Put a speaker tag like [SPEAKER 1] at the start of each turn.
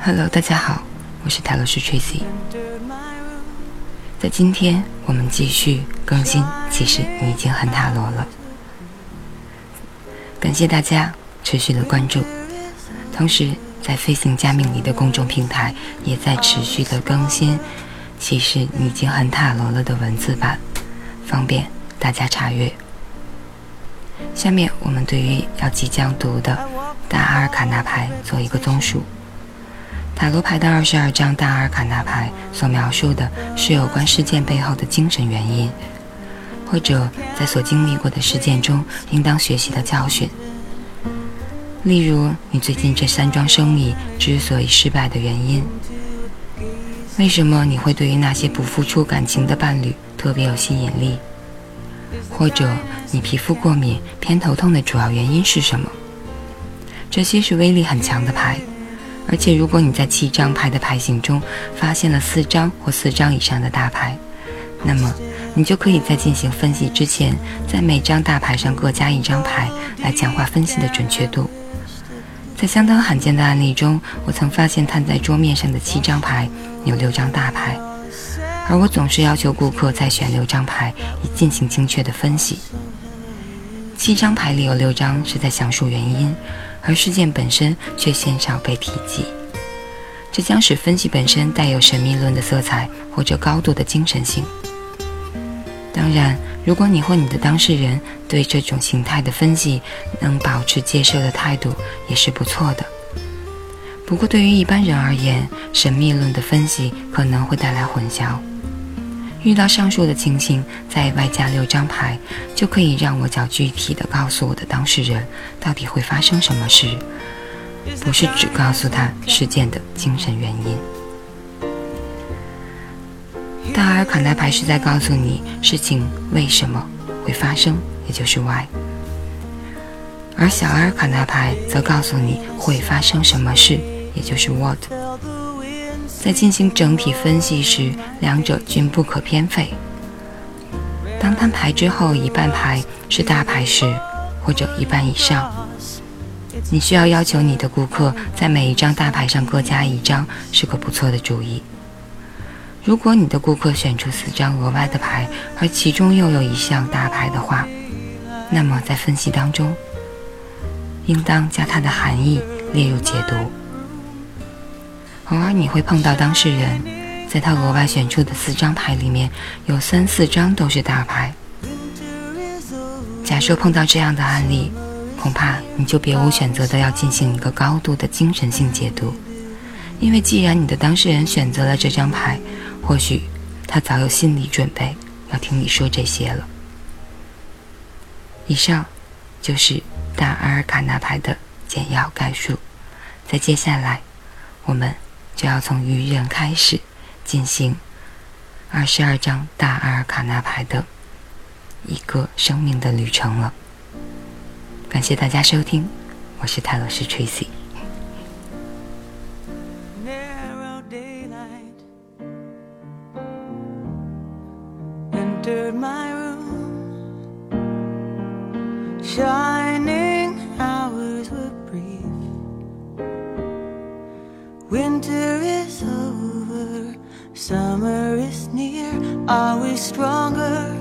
[SPEAKER 1] Hello，大家好，我是泰勒斯 Tracy。在今天，我们继续更新。其实你已经很塔罗了，感谢大家持续的关注。同时，在飞行加命理的公众平台也在持续的更新。其实你已经很塔罗了的文字版，方便大家查阅。下面我们对于要即将读的大阿尔卡纳牌做一个综述。塔罗牌的二十二张大阿尔卡纳牌所描述的是有关事件背后的精神原因，或者在所经历过的事件中应当学习的教训。例如，你最近这三桩生意之所以失败的原因，为什么你会对于那些不付出感情的伴侣特别有吸引力？或者你皮肤过敏、偏头痛的主要原因是什么？这些是威力很强的牌。而且，如果你在七张牌的牌型中发现了四张或四张以上的大牌，那么你就可以在进行分析之前，在每张大牌上各加一张牌，来强化分析的准确度。在相当罕见的案例中，我曾发现摊在桌面上的七张牌有六张大牌，而我总是要求顾客再选六张牌以进行精确的分析。七张牌里有六张是在详述原因。而事件本身却鲜少被提及，这将使分析本身带有神秘论的色彩或者高度的精神性。当然，如果你或你的当事人对这种形态的分析能保持接受的态度，也是不错的。不过，对于一般人而言，神秘论的分析可能会带来混淆。遇到上述的情形，再外加六张牌，就可以让我较具体的告诉我的当事人到底会发生什么事，不是只告诉他事件的精神原因。大阿尔卡纳牌是在告诉你事情为什么会发生，也就是 why，而小阿尔卡纳牌则告诉你会发生什么事，也就是 what。在进行整体分析时，两者均不可偏废。当摊牌之后一半牌是大牌时，或者一半以上，你需要要求你的顾客在每一张大牌上各加一张，是个不错的主意。如果你的顾客选出四张额外的牌，而其中又有一项大牌的话，那么在分析当中，应当将它的含义列入解读。偶尔你会碰到当事人，在他额外选出的四张牌里面有三四张都是大牌。假设碰到这样的案例，恐怕你就别无选择的要进行一个高度的精神性解读，因为既然你的当事人选择了这张牌，或许他早有心理准备要听你说这些了。以上就是大阿尔卡纳牌的简要概述，在接下来我们。就要从愚人开始进行二十二张大阿尔卡纳牌的一个生命的旅程了。感谢大家收听，我是泰勒斯 Tracy。Winter is over, summer is near. Are we stronger?